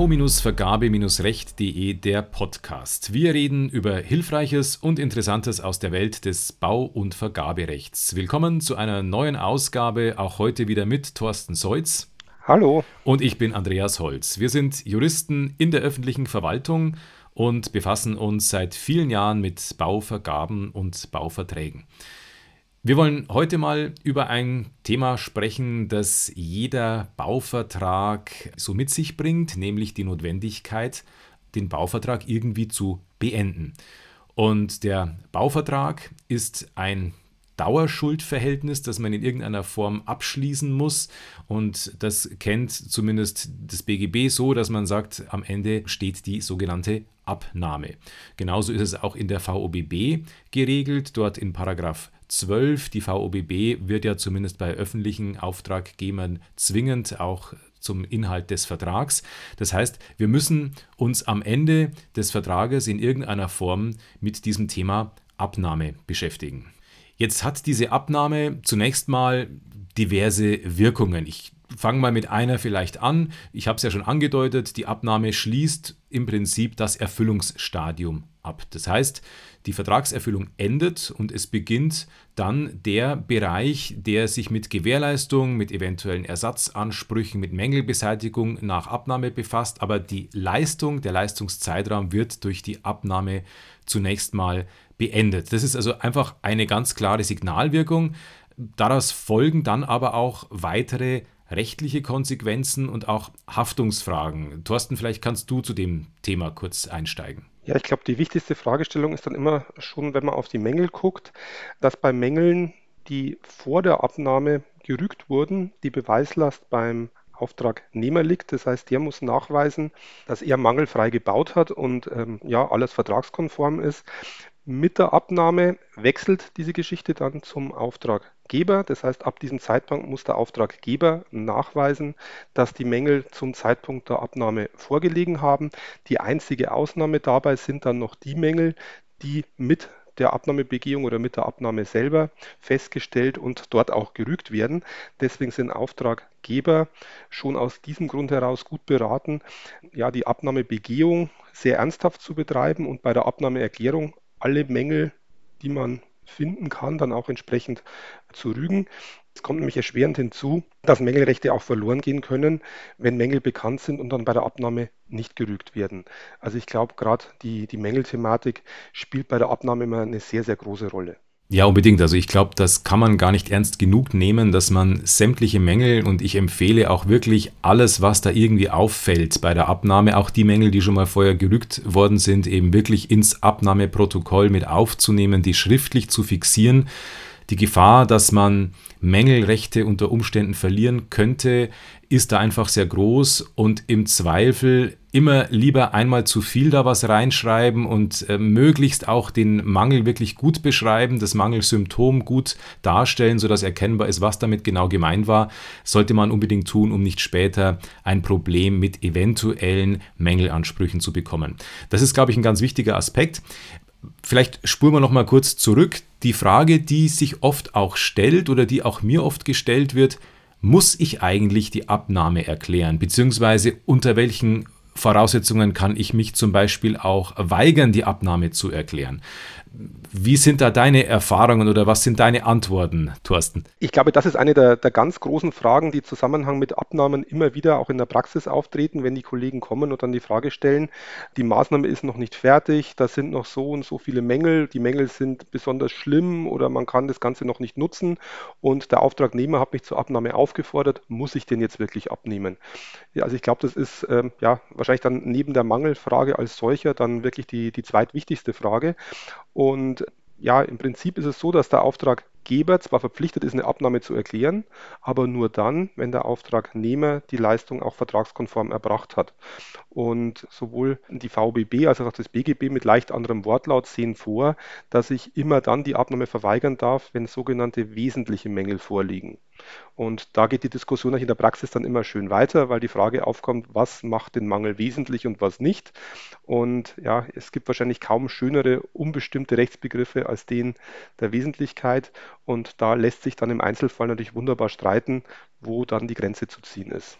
Bau-Vergabe-Recht.de der Podcast. Wir reden über Hilfreiches und Interessantes aus der Welt des Bau- und Vergaberechts. Willkommen zu einer neuen Ausgabe, auch heute wieder mit Thorsten Seutz. Hallo. Und ich bin Andreas Holz. Wir sind Juristen in der öffentlichen Verwaltung und befassen uns seit vielen Jahren mit Bauvergaben und Bauverträgen. Wir wollen heute mal über ein Thema sprechen, das jeder Bauvertrag so mit sich bringt, nämlich die Notwendigkeit, den Bauvertrag irgendwie zu beenden. Und der Bauvertrag ist ein Dauerschuldverhältnis, das man in irgendeiner Form abschließen muss. Und das kennt zumindest das BGB so, dass man sagt, am Ende steht die sogenannte Abnahme. Genauso ist es auch in der VOBB geregelt, dort in Paragraph 12. Die VOBB wird ja zumindest bei öffentlichen Auftraggebern zwingend auch zum Inhalt des Vertrags. Das heißt, wir müssen uns am Ende des Vertrages in irgendeiner Form mit diesem Thema Abnahme beschäftigen. Jetzt hat diese Abnahme zunächst mal diverse Wirkungen. Ich fange mal mit einer vielleicht an. Ich habe es ja schon angedeutet, die Abnahme schließt im Prinzip das Erfüllungsstadium ab. Das heißt, die Vertragserfüllung endet und es beginnt dann der Bereich, der sich mit Gewährleistung, mit eventuellen Ersatzansprüchen, mit Mängelbeseitigung nach Abnahme befasst, aber die Leistung, der Leistungszeitraum wird durch die Abnahme zunächst mal beendet. Das ist also einfach eine ganz klare Signalwirkung. Daraus folgen dann aber auch weitere rechtliche Konsequenzen und auch Haftungsfragen. Thorsten, vielleicht kannst du zu dem Thema kurz einsteigen. Ja, ich glaube, die wichtigste Fragestellung ist dann immer schon, wenn man auf die Mängel guckt, dass bei Mängeln, die vor der Abnahme gerügt wurden, die Beweislast beim Auftragnehmer liegt. Das heißt, der muss nachweisen, dass er mangelfrei gebaut hat und ähm, ja, alles vertragskonform ist. Mit der Abnahme wechselt diese Geschichte dann zum Auftraggeber. Das heißt, ab diesem Zeitpunkt muss der Auftraggeber nachweisen, dass die Mängel zum Zeitpunkt der Abnahme vorgelegen haben. Die einzige Ausnahme dabei sind dann noch die Mängel, die mit der Abnahmebegehung oder mit der Abnahme selber festgestellt und dort auch gerügt werden. Deswegen sind Auftraggeber schon aus diesem Grund heraus gut beraten, ja, die Abnahmebegehung sehr ernsthaft zu betreiben und bei der Abnahmeerklärung alle Mängel, die man finden kann, dann auch entsprechend zu rügen. Es kommt nämlich erschwerend hinzu, dass Mängelrechte auch verloren gehen können, wenn Mängel bekannt sind und dann bei der Abnahme nicht gerügt werden. Also ich glaube, gerade die, die Mängelthematik spielt bei der Abnahme immer eine sehr, sehr große Rolle. Ja, unbedingt. Also ich glaube, das kann man gar nicht ernst genug nehmen, dass man sämtliche Mängel und ich empfehle auch wirklich alles, was da irgendwie auffällt bei der Abnahme, auch die Mängel, die schon mal vorher gerückt worden sind, eben wirklich ins Abnahmeprotokoll mit aufzunehmen, die schriftlich zu fixieren. Die Gefahr, dass man Mängelrechte unter Umständen verlieren könnte, ist da einfach sehr groß und im Zweifel immer lieber einmal zu viel da was reinschreiben und äh, möglichst auch den Mangel wirklich gut beschreiben, das Mangelsymptom gut darstellen, sodass erkennbar ist, was damit genau gemeint war, sollte man unbedingt tun, um nicht später ein Problem mit eventuellen Mängelansprüchen zu bekommen. Das ist, glaube ich, ein ganz wichtiger Aspekt. Vielleicht spuren wir noch mal kurz zurück. Die Frage, die sich oft auch stellt oder die auch mir oft gestellt wird, muss ich eigentlich die Abnahme erklären? Beziehungsweise unter welchen Voraussetzungen kann ich mich zum Beispiel auch weigern, die Abnahme zu erklären. Wie sind da deine Erfahrungen oder was sind deine Antworten, Thorsten? Ich glaube, das ist eine der, der, ganz großen Fragen, die im Zusammenhang mit Abnahmen immer wieder auch in der Praxis auftreten, wenn die Kollegen kommen und dann die Frage stellen, die Maßnahme ist noch nicht fertig, da sind noch so und so viele Mängel, die Mängel sind besonders schlimm oder man kann das Ganze noch nicht nutzen und der Auftragnehmer hat mich zur Abnahme aufgefordert, muss ich den jetzt wirklich abnehmen? Also ich glaube, das ist ähm, ja wahrscheinlich dann neben der Mangelfrage als solcher dann wirklich die, die zweitwichtigste Frage. Und ja, im Prinzip ist es so, dass der Auftraggeber zwar verpflichtet ist, eine Abnahme zu erklären, aber nur dann, wenn der Auftragnehmer die Leistung auch vertragskonform erbracht hat. Und sowohl die VBB als auch das BGB mit leicht anderem Wortlaut sehen vor, dass ich immer dann die Abnahme verweigern darf, wenn sogenannte wesentliche Mängel vorliegen. Und da geht die Diskussion in der Praxis dann immer schön weiter, weil die Frage aufkommt, was macht den Mangel wesentlich und was nicht. Und ja, es gibt wahrscheinlich kaum schönere, unbestimmte Rechtsbegriffe als den der Wesentlichkeit. Und da lässt sich dann im Einzelfall natürlich wunderbar streiten, wo dann die Grenze zu ziehen ist.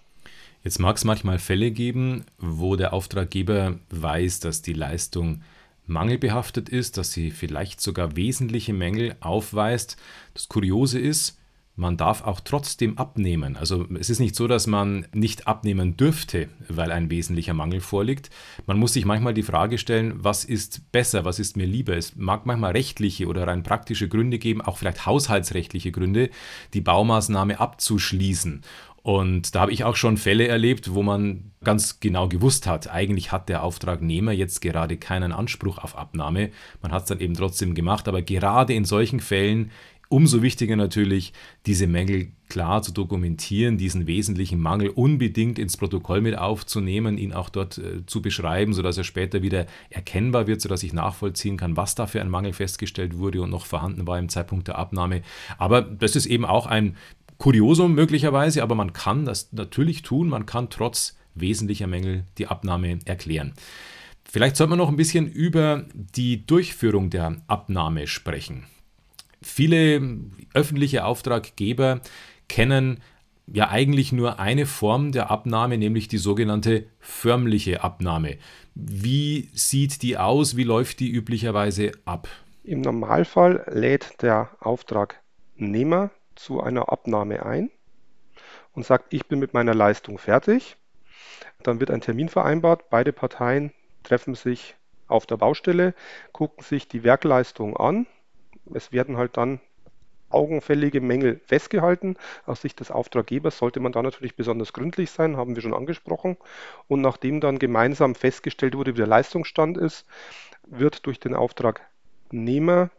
Jetzt mag es manchmal Fälle geben, wo der Auftraggeber weiß, dass die Leistung mangelbehaftet ist, dass sie vielleicht sogar wesentliche Mängel aufweist. Das Kuriose ist, man darf auch trotzdem abnehmen. Also es ist nicht so, dass man nicht abnehmen dürfte, weil ein wesentlicher Mangel vorliegt. Man muss sich manchmal die Frage stellen, was ist besser, was ist mir lieber. Es mag manchmal rechtliche oder rein praktische Gründe geben, auch vielleicht haushaltsrechtliche Gründe, die Baumaßnahme abzuschließen. Und da habe ich auch schon Fälle erlebt, wo man ganz genau gewusst hat, eigentlich hat der Auftragnehmer jetzt gerade keinen Anspruch auf Abnahme. Man hat es dann eben trotzdem gemacht, aber gerade in solchen Fällen umso wichtiger natürlich, diese Mängel klar zu dokumentieren, diesen wesentlichen Mangel unbedingt ins Protokoll mit aufzunehmen, ihn auch dort äh, zu beschreiben, sodass er später wieder erkennbar wird, sodass ich nachvollziehen kann, was da für ein Mangel festgestellt wurde und noch vorhanden war im Zeitpunkt der Abnahme. Aber das ist eben auch ein Kuriosum möglicherweise, aber man kann das natürlich tun, man kann trotz wesentlicher Mängel die Abnahme erklären. Vielleicht sollte man noch ein bisschen über die Durchführung der Abnahme sprechen. Viele öffentliche Auftraggeber kennen ja eigentlich nur eine Form der Abnahme, nämlich die sogenannte förmliche Abnahme. Wie sieht die aus? Wie läuft die üblicherweise ab? Im Normalfall lädt der Auftragnehmer zu einer Abnahme ein und sagt, ich bin mit meiner Leistung fertig. Dann wird ein Termin vereinbart, beide Parteien treffen sich auf der Baustelle, gucken sich die Werkleistung an. Es werden halt dann augenfällige Mängel festgehalten. Aus Sicht des Auftraggebers sollte man da natürlich besonders gründlich sein, haben wir schon angesprochen. Und nachdem dann gemeinsam festgestellt wurde, wie der Leistungsstand ist, wird durch den Auftragnehmer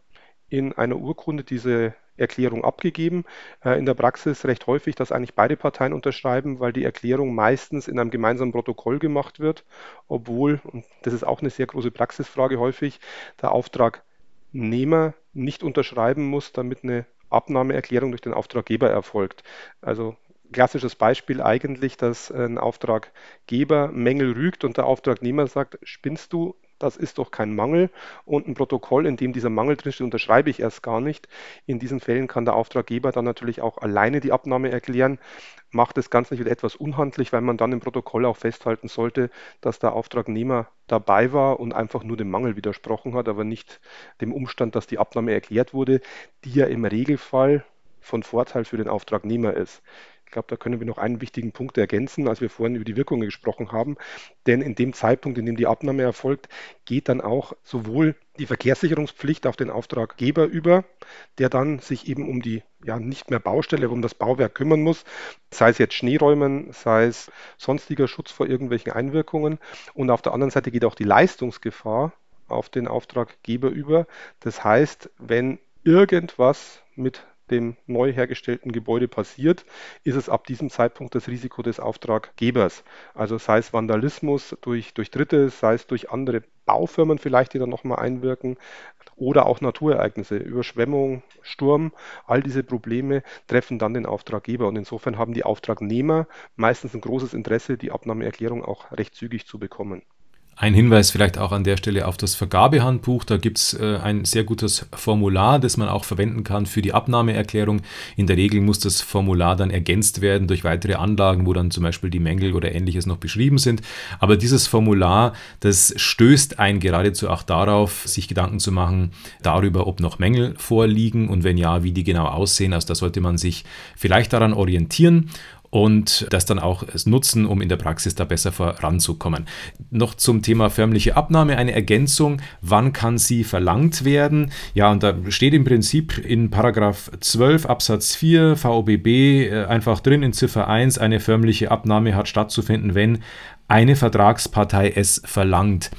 in einer Urkunde diese Erklärung abgegeben. Äh, in der Praxis recht häufig, dass eigentlich beide Parteien unterschreiben, weil die Erklärung meistens in einem gemeinsamen Protokoll gemacht wird, obwohl, und das ist auch eine sehr große Praxisfrage häufig, der Auftragnehmer nicht unterschreiben muss, damit eine Abnahmeerklärung durch den Auftraggeber erfolgt. Also klassisches Beispiel eigentlich, dass ein Auftraggeber Mängel rügt und der Auftragnehmer sagt, spinnst du, das ist doch kein Mangel und ein Protokoll, in dem dieser Mangel drinsteht, unterschreibe ich erst gar nicht. In diesen Fällen kann der Auftraggeber dann natürlich auch alleine die Abnahme erklären, macht das Ganze wieder etwas unhandlich, weil man dann im Protokoll auch festhalten sollte, dass der Auftragnehmer dabei war und einfach nur dem Mangel widersprochen hat, aber nicht dem Umstand, dass die Abnahme erklärt wurde, die ja im Regelfall von Vorteil für den Auftragnehmer ist. Ich glaube, da können wir noch einen wichtigen Punkt ergänzen, als wir vorhin über die Wirkungen gesprochen haben. Denn in dem Zeitpunkt, in dem die Abnahme erfolgt, geht dann auch sowohl die Verkehrssicherungspflicht auf den Auftraggeber über, der dann sich eben um die ja nicht mehr Baustelle, um das Bauwerk kümmern muss, sei es jetzt Schneeräumen, sei es sonstiger Schutz vor irgendwelchen Einwirkungen. Und auf der anderen Seite geht auch die Leistungsgefahr auf den Auftraggeber über. Das heißt, wenn irgendwas mit dem neu hergestellten Gebäude passiert, ist es ab diesem Zeitpunkt das Risiko des Auftraggebers. Also sei es Vandalismus durch, durch Dritte, sei es durch andere Baufirmen vielleicht, die dann nochmal einwirken, oder auch Naturereignisse, Überschwemmung, Sturm, all diese Probleme treffen dann den Auftraggeber. Und insofern haben die Auftragnehmer meistens ein großes Interesse, die Abnahmeerklärung auch recht zügig zu bekommen. Ein Hinweis vielleicht auch an der Stelle auf das Vergabehandbuch. Da gibt es äh, ein sehr gutes Formular, das man auch verwenden kann für die Abnahmeerklärung. In der Regel muss das Formular dann ergänzt werden durch weitere Anlagen, wo dann zum Beispiel die Mängel oder ähnliches noch beschrieben sind. Aber dieses Formular, das stößt ein geradezu auch darauf, sich Gedanken zu machen darüber, ob noch Mängel vorliegen und wenn ja, wie die genau aussehen. Also da sollte man sich vielleicht daran orientieren und das dann auch nutzen, um in der Praxis da besser voranzukommen. Noch zum Thema förmliche Abnahme eine Ergänzung. Wann kann sie verlangt werden? Ja, und da steht im Prinzip in Paragraph 12 Absatz 4 VOBB äh, einfach drin in Ziffer 1, eine förmliche Abnahme hat stattzufinden, wenn eine Vertragspartei es verlangt.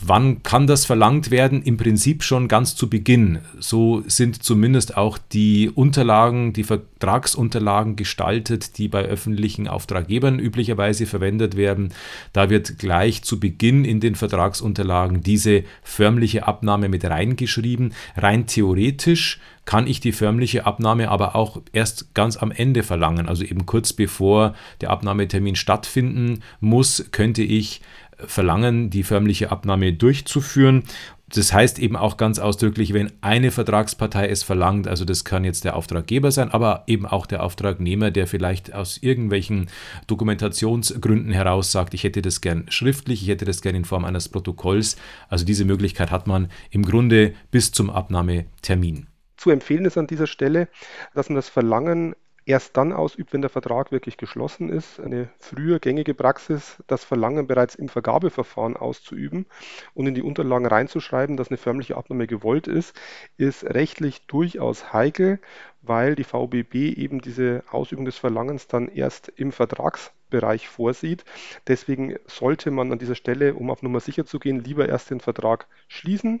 Wann kann das verlangt werden? Im Prinzip schon ganz zu Beginn. So sind zumindest auch die Unterlagen, die Vertragsunterlagen gestaltet, die bei öffentlichen Auftraggebern üblicherweise verwendet werden. Da wird gleich zu Beginn in den Vertragsunterlagen diese förmliche Abnahme mit reingeschrieben. Rein theoretisch kann ich die förmliche Abnahme aber auch erst ganz am Ende verlangen. Also eben kurz bevor der Abnahmetermin stattfinden muss, könnte ich verlangen, die förmliche Abnahme durchzuführen. das heißt eben auch ganz ausdrücklich, wenn eine Vertragspartei es verlangt, also das kann jetzt der Auftraggeber sein, aber eben auch der Auftragnehmer, der vielleicht aus irgendwelchen Dokumentationsgründen heraus sagt, ich hätte das gern schriftlich, ich hätte das gern in Form eines Protokolls. Also diese Möglichkeit hat man im Grunde bis zum Abnahmetermin. Zu empfehlen ist an dieser Stelle, dass man das Verlangen erst dann ausübt, wenn der Vertrag wirklich geschlossen ist. Eine früher gängige Praxis, das Verlangen bereits im Vergabeverfahren auszuüben und in die Unterlagen reinzuschreiben, dass eine förmliche Abnahme gewollt ist, ist rechtlich durchaus heikel, weil die VBB eben diese Ausübung des Verlangens dann erst im Vertragsbereich vorsieht. Deswegen sollte man an dieser Stelle, um auf Nummer sicher zu gehen, lieber erst den Vertrag schließen,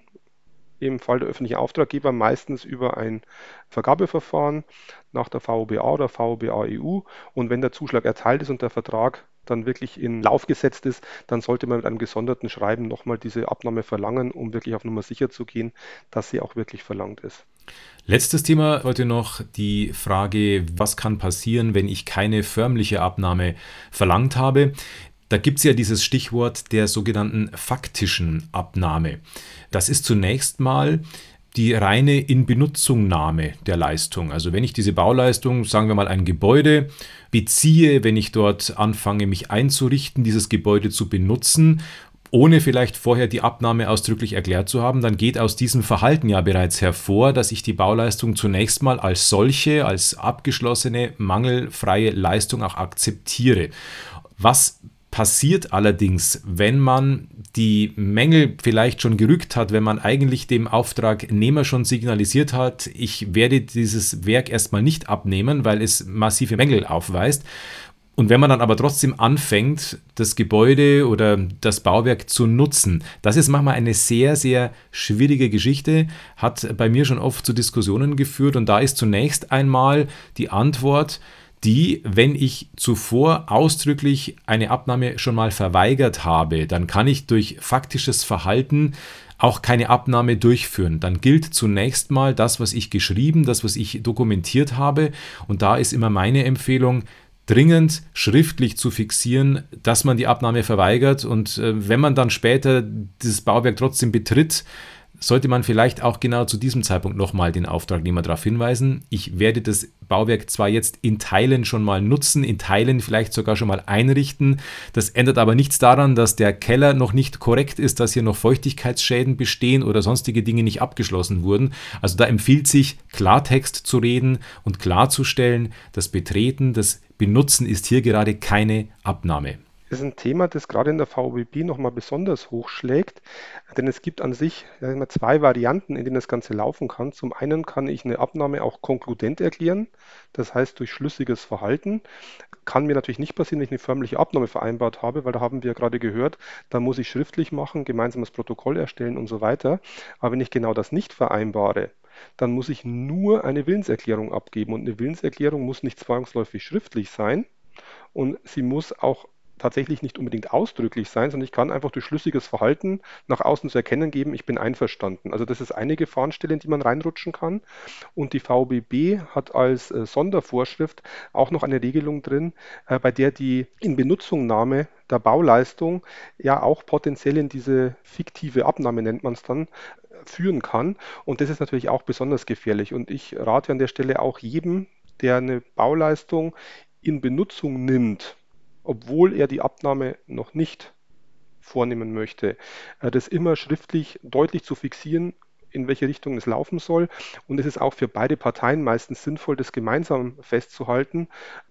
im Fall der öffentlichen Auftraggeber meistens über ein Vergabeverfahren nach der VOBA oder VOBA EU. Und wenn der Zuschlag erteilt ist und der Vertrag dann wirklich in Lauf gesetzt ist, dann sollte man mit einem gesonderten Schreiben nochmal diese Abnahme verlangen, um wirklich auf Nummer sicher zu gehen, dass sie auch wirklich verlangt ist. Letztes Thema heute noch die Frage, was kann passieren, wenn ich keine förmliche Abnahme verlangt habe. Da gibt es ja dieses Stichwort der sogenannten faktischen Abnahme. Das ist zunächst mal die reine Inbenutzingnahme der Leistung. Also wenn ich diese Bauleistung, sagen wir mal ein Gebäude, beziehe, wenn ich dort anfange, mich einzurichten, dieses Gebäude zu benutzen, ohne vielleicht vorher die Abnahme ausdrücklich erklärt zu haben, dann geht aus diesem Verhalten ja bereits hervor, dass ich die Bauleistung zunächst mal als solche, als abgeschlossene, mangelfreie Leistung auch akzeptiere. Was passiert allerdings, wenn man die Mängel vielleicht schon gerückt hat, wenn man eigentlich dem Auftragnehmer schon signalisiert hat, ich werde dieses Werk erstmal nicht abnehmen, weil es massive Mängel aufweist. Und wenn man dann aber trotzdem anfängt, das Gebäude oder das Bauwerk zu nutzen, das ist manchmal eine sehr, sehr schwierige Geschichte, hat bei mir schon oft zu Diskussionen geführt. Und da ist zunächst einmal die Antwort, die, wenn ich zuvor ausdrücklich eine Abnahme schon mal verweigert habe, dann kann ich durch faktisches Verhalten auch keine Abnahme durchführen. Dann gilt zunächst mal das, was ich geschrieben, das, was ich dokumentiert habe. Und da ist immer meine Empfehlung, dringend schriftlich zu fixieren, dass man die Abnahme verweigert. Und äh, wenn man dann später dieses Bauwerk trotzdem betritt, sollte man vielleicht auch genau zu diesem Zeitpunkt nochmal den Auftragnehmer darauf hinweisen. Ich werde das Bauwerk zwar jetzt in Teilen schon mal nutzen, in Teilen vielleicht sogar schon mal einrichten. Das ändert aber nichts daran, dass der Keller noch nicht korrekt ist, dass hier noch Feuchtigkeitsschäden bestehen oder sonstige Dinge nicht abgeschlossen wurden. Also da empfiehlt sich, Klartext zu reden und klarzustellen, das Betreten, das Benutzen ist hier gerade keine Abnahme ist ein Thema, das gerade in der VBB nochmal besonders hochschlägt, denn es gibt an sich zwei Varianten, in denen das Ganze laufen kann. Zum einen kann ich eine Abnahme auch konkludent erklären, das heißt durch schlüssiges Verhalten. Kann mir natürlich nicht passieren, wenn ich eine förmliche Abnahme vereinbart habe, weil da haben wir gerade gehört, da muss ich schriftlich machen, gemeinsames Protokoll erstellen und so weiter. Aber wenn ich genau das nicht vereinbare, dann muss ich nur eine Willenserklärung abgeben. Und eine Willenserklärung muss nicht zwangsläufig schriftlich sein und sie muss auch tatsächlich nicht unbedingt ausdrücklich sein, sondern ich kann einfach durch schlüssiges Verhalten nach außen zu erkennen geben, ich bin einverstanden. Also das ist eine Gefahrenstelle, in die man reinrutschen kann. Und die VBB hat als äh, Sondervorschrift auch noch eine Regelung drin, äh, bei der die Inbenutzungnahme der Bauleistung ja auch potenziell in diese fiktive Abnahme, nennt man es dann, führen kann. Und das ist natürlich auch besonders gefährlich. Und ich rate an der Stelle auch jedem, der eine Bauleistung in Benutzung nimmt, obwohl er die Abnahme noch nicht vornehmen möchte, äh, das immer schriftlich deutlich zu fixieren, in welche Richtung es laufen soll. Und es ist auch für beide Parteien meistens sinnvoll, das gemeinsam festzuhalten,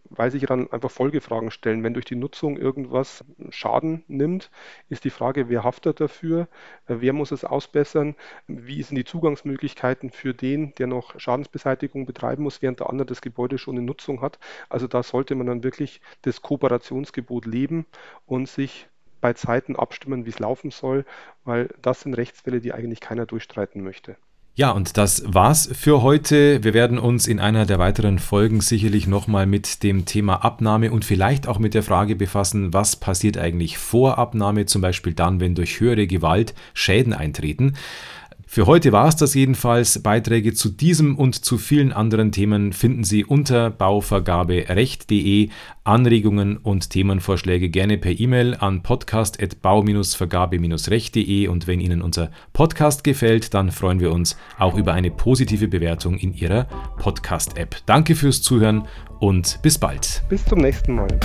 weil sich dann einfach Folgefragen stellen. Wenn durch die Nutzung irgendwas Schaden nimmt, ist die Frage, wer haftet dafür, wer muss es ausbessern, wie sind die Zugangsmöglichkeiten für den, der noch Schadensbeseitigung betreiben muss, während der andere das Gebäude schon in Nutzung hat. Also da sollte man dann wirklich das Kooperationsgebot leben und sich bei Zeiten abstimmen, wie es laufen soll, weil das sind Rechtsfälle, die eigentlich keiner durchstreiten möchte. Ja, und das war's für heute. Wir werden uns in einer der weiteren Folgen sicherlich nochmal mit dem Thema Abnahme und vielleicht auch mit der Frage befassen, was passiert eigentlich vor Abnahme, zum Beispiel dann, wenn durch höhere Gewalt Schäden eintreten. Für heute war es das jedenfalls. Beiträge zu diesem und zu vielen anderen Themen finden Sie unter bauvergaberecht.de. Anregungen und Themenvorschläge gerne per E-Mail an podcast.bau-vergabe-recht.de und wenn Ihnen unser Podcast gefällt, dann freuen wir uns auch über eine positive Bewertung in Ihrer Podcast-App. Danke fürs Zuhören und bis bald. Bis zum nächsten Mal.